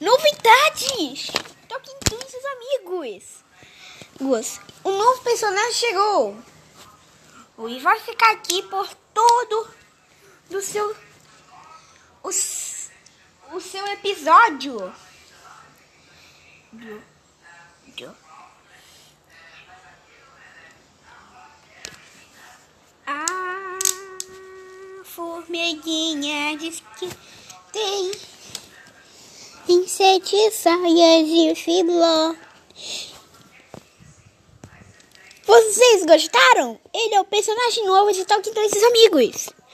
Novidades! Toquem todos os amigos. Um novo personagem chegou. E vai ficar aqui por todo do seu o, o seu episódio. Do, do. Formiguinha diz que tem saias de filó. Vocês gostaram? Ele é o personagem novo de Talking Dois Amigos.